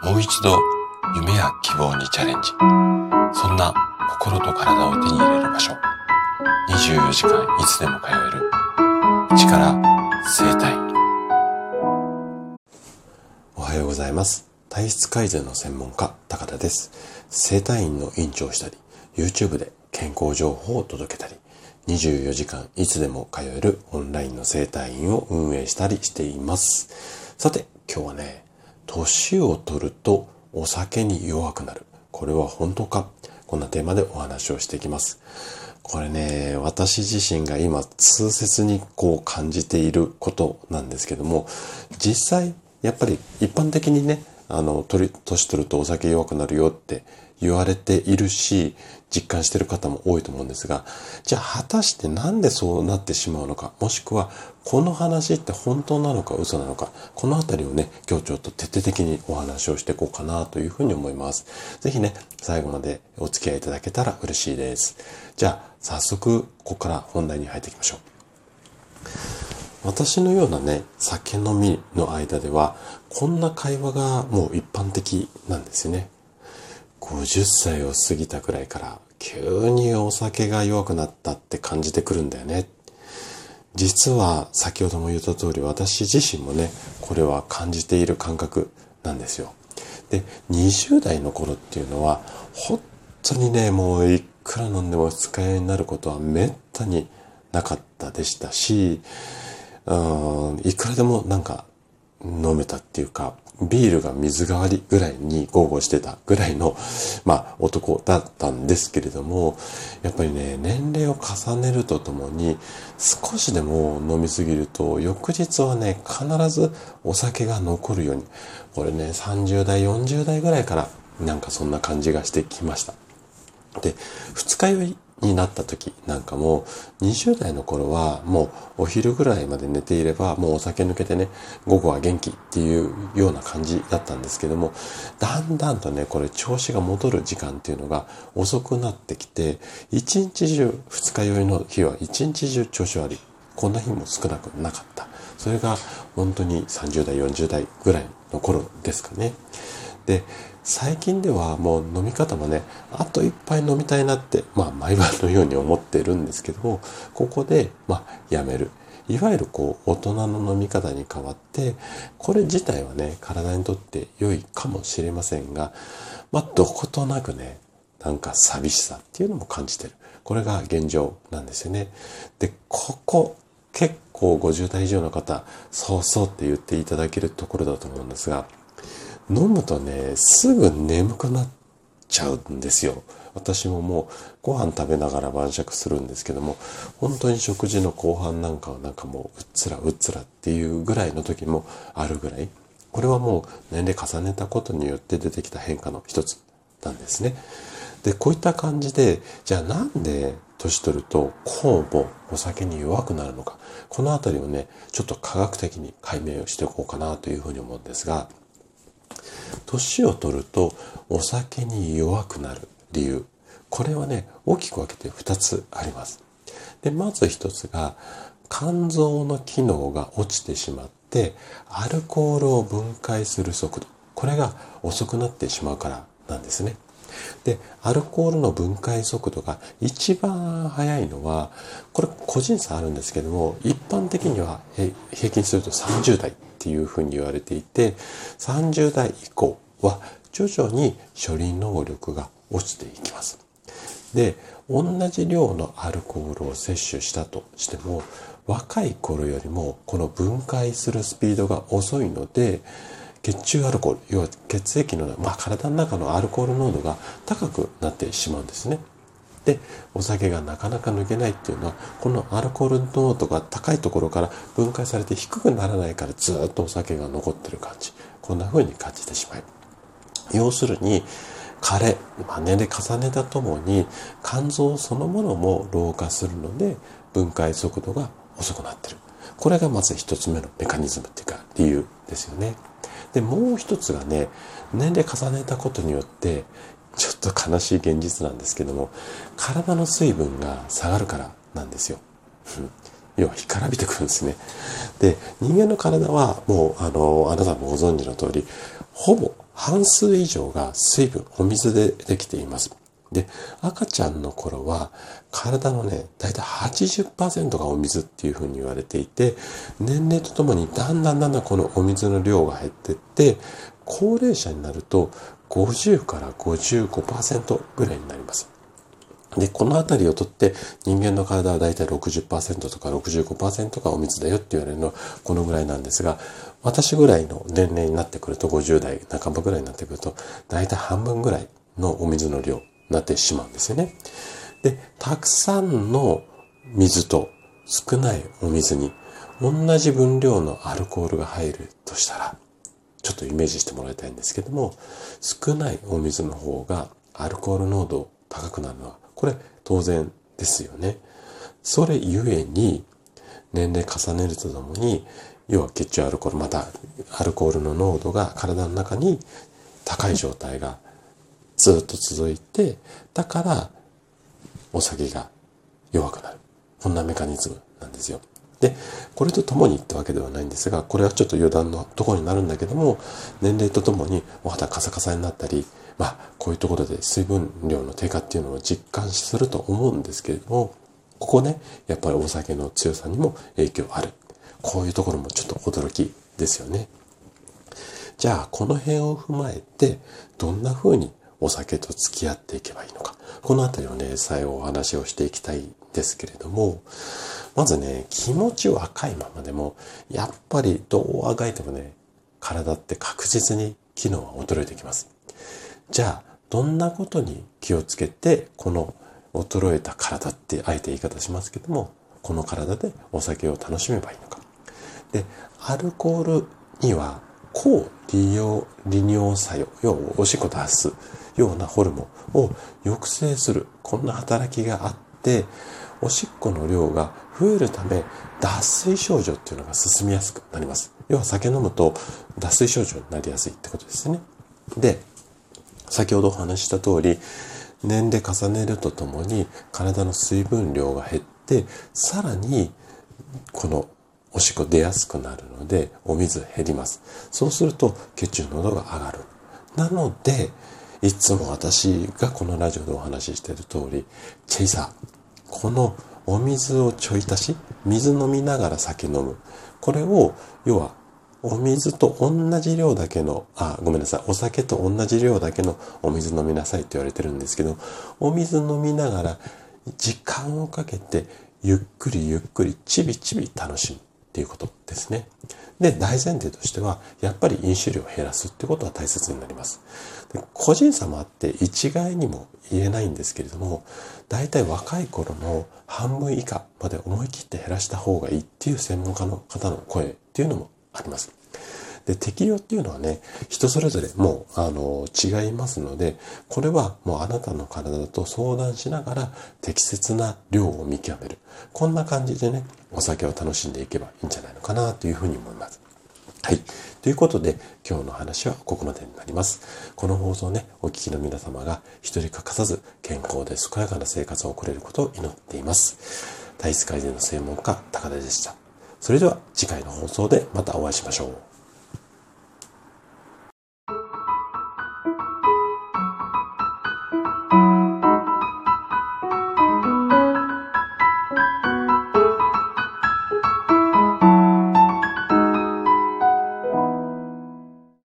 もう一度夢や希望にチャレンジ。そんな心と体を手に入れる場所。24時間いつでも通える。力生体。おはようございます。体質改善の専門家、高田です。生体院の院長をしたり、YouTube で健康情報を届けたり、24時間いつでも通えるオンラインの生体院を運営したりしています。さて、今日はね、年を取るとお酒に弱くなる。これは本当か？こんなテーマでお話をしていきます。これね、私自身が今痛切にこう感じていることなんですけども、実際やっぱり一般的にね、あの、年取るとお酒弱くなるよって言われているし、実感している方も多いと思うんですが、じゃあ果たしてなんでそうなってしまうのか、もしくはこの話って本当なのか嘘なのか、このあたりをね、今日ちょっと徹底的にお話をしていこうかなというふうに思います。ぜひね、最後までお付き合いいただけたら嬉しいです。じゃあ、早速、ここから本題に入っていきましょう。私のようなね、酒飲みの間では、こんな会話がもう一般的なんですよね。50歳を過ぎたくらいから急にお酒が弱くなったって感じてくるんだよね。実は先ほども言った通り私自身もね、これは感じている感覚なんですよ。で、20代の頃っていうのは本当にね、もういくら飲んでも使いになることはめったになかったでしたし、うん、いくらでもなんか飲めたっていうか、ビールが水代わりぐらいに豪語してたぐらいの、まあ、男だったんですけれども、やっぱりね、年齢を重ねるとともに、少しでも飲みすぎると、翌日はね、必ずお酒が残るように、これね、30代、40代ぐらいから、なんかそんな感じがしてきました。で、二日酔いになった時なんかも、20代の頃はもうお昼ぐらいまで寝ていれば、もうお酒抜けてね、午後は元気っていうような感じだったんですけども、だんだんとね、これ調子が戻る時間っていうのが遅くなってきて、一日中、二日酔いの日は一日中調子悪い。こんな日も少なくなかった。それが本当に30代、40代ぐらいの頃ですかね。で、最近ではもう飲み方もね、あと一杯飲みたいなって、まあ毎晩のように思ってるんですけども、ここで、まあやめる。いわゆるこう大人の飲み方に変わって、これ自体はね、体にとって良いかもしれませんが、まあどことなくね、なんか寂しさっていうのも感じてる。これが現状なんですよね。で、ここ結構50代以上の方、そうそうって言っていただけるところだと思うんですが、飲むとね、すぐ眠くなっちゃうんですよ。私ももうご飯食べながら晩酌するんですけども、本当に食事の後半なんかはなんかもううっつらうっつらっていうぐらいの時もあるぐらい、これはもう年齢重ねたことによって出てきた変化の一つなんですね。で、こういった感じで、じゃあなんで年取ると酵母、お酒に弱くなるのか、このあたりをね、ちょっと科学的に解明をしておこうかなというふうに思うんですが、年を取るとお酒に弱くなる理由。これはね、大きく分けて2つあります。で、まず1つが、肝臓の機能が落ちてしまって、アルコールを分解する速度。これが遅くなってしまうからなんですね。で、アルコールの分解速度が一番速いのは、これ個人差あるんですけども、一般的には平均すると30代っていうふうに言われていて、30代以降は徐々に処理能力が落ちていきます。で、同じ量のアルコールを摂取したとしても、若い頃よりもこの分解するスピードが遅いので、血中アルコール、要は血液の、まあ、体の中のアルコール濃度が高くなってしまうんですね。で、お酒がなかなか抜けないっていうのは、このアルコール濃度が高いところから分解されて低くならないからずっとお酒が残ってる感じ。こんな風に感じてしまう。要するに、枯れ、まあ、年齢重ねたともに肝臓そのものも老化するので分解速度が遅くなってる。これがまず一つ目のメカニズムっていうか理由ですよね。で、もう一つがね、年齢重ねたことによって、ちっと悲しい現実なんですけども、体の水分が下がるからなんですよ。要は干からびてくるんですね。で、人間の体はもう、あの、あなたもご存知の通り、ほぼ半数以上が水分、お水でできています。で、赤ちゃんの頃は体のね、だいたい80%がお水っていうふうに言われていて、年齢とともにだんだんだんだんこのお水の量が減っていって、高齢者になると50から55%ぐらいになります。で、この辺りをとって人間の体はだいたい60%とか65%がお水だよって言われるのはこのぐらいなんですが、私ぐらいの年齢になってくると50代半ばぐらいになってくると、だいたい半分ぐらいのお水の量になってしまうんですよね。で、たくさんの水と少ないお水に同じ分量のアルコールが入るとしたら、とイメージしてもらいたいんですけども、少ないお水の方がアルコール濃度高くなるのはこれ当然ですよね。それゆえに、年齢重ねるとともに、要は血中アルコール、またアルコールの濃度が体の中に高い状態がずっと続いて、だからお酒が弱くなる。こんなメカニズムなんですよ。で、これとともにってわけではないんですが、これはちょっと余談のところになるんだけども、年齢とともにお肌カサカサになったり、まあ、こういうところで水分量の低下っていうのを実感すると思うんですけれども、ここね、やっぱりお酒の強さにも影響ある。こういうところもちょっと驚きですよね。じゃあ、この辺を踏まえて、どんな風にお酒と付き合っていけばいいのか。このあたりをね、最後お話をしていきたいですけれども、まずね、気持ち若いままでも、やっぱりどうあがいてもね、体って確実に機能は衰えてきます。じゃあ、どんなことに気をつけて、この衰えた体ってあえて言い方しますけども、この体でお酒を楽しめばいいのか。で、アルコールには抗利尿、利尿作用、要はおしっこ出すようなホルモンを抑制する、こんな働きがあっって、おしっこの量が増えるため、脱水症状っていうのが進みやすくなります。要は酒飲むと脱水症状になりやすいってことですね。で、先ほどお話しした通り、年齢重ねるとともに体の水分量が減って、さらにこのおしっこ出やすくなるので、お水減ります。そうすると血中濃度が上がる。なので、いつも私がこのラジオでお話ししている通り、チェイサー、このお水をちょい足し、水飲みながら酒飲む。これを、要はお水と同じ量だけの、あ、ごめんなさい。お酒と同じ量だけのお水飲みなさいって言われてるんですけど、お水飲みながら時間をかけてゆっくりゆっくりちびちび楽しむっていうことですね。で、大前提としては、やっぱり飲酒量を減らすってことは大切になります。で個人差もあって一概にも言えないんですけれども、大体若い頃の半分以下まで思い切って減らした方がいいっていう専門家の方の声っていうのもあります。で、適量っていうのはね、人それぞれもう、あの、違いますので、これはもうあなたの体と相談しながら適切な量を見極める。こんな感じでね、お酒を楽しんでいけばいいんじゃないのかなというふうに思います。はい。ということで、今日の話はここまでになります。この放送ね、お聞きの皆様が一人欠かさず健康で健やかな生活を送れることを祈っています。体質改善の専門家、高田でした。それでは次回の放送でまたお会いしましょう。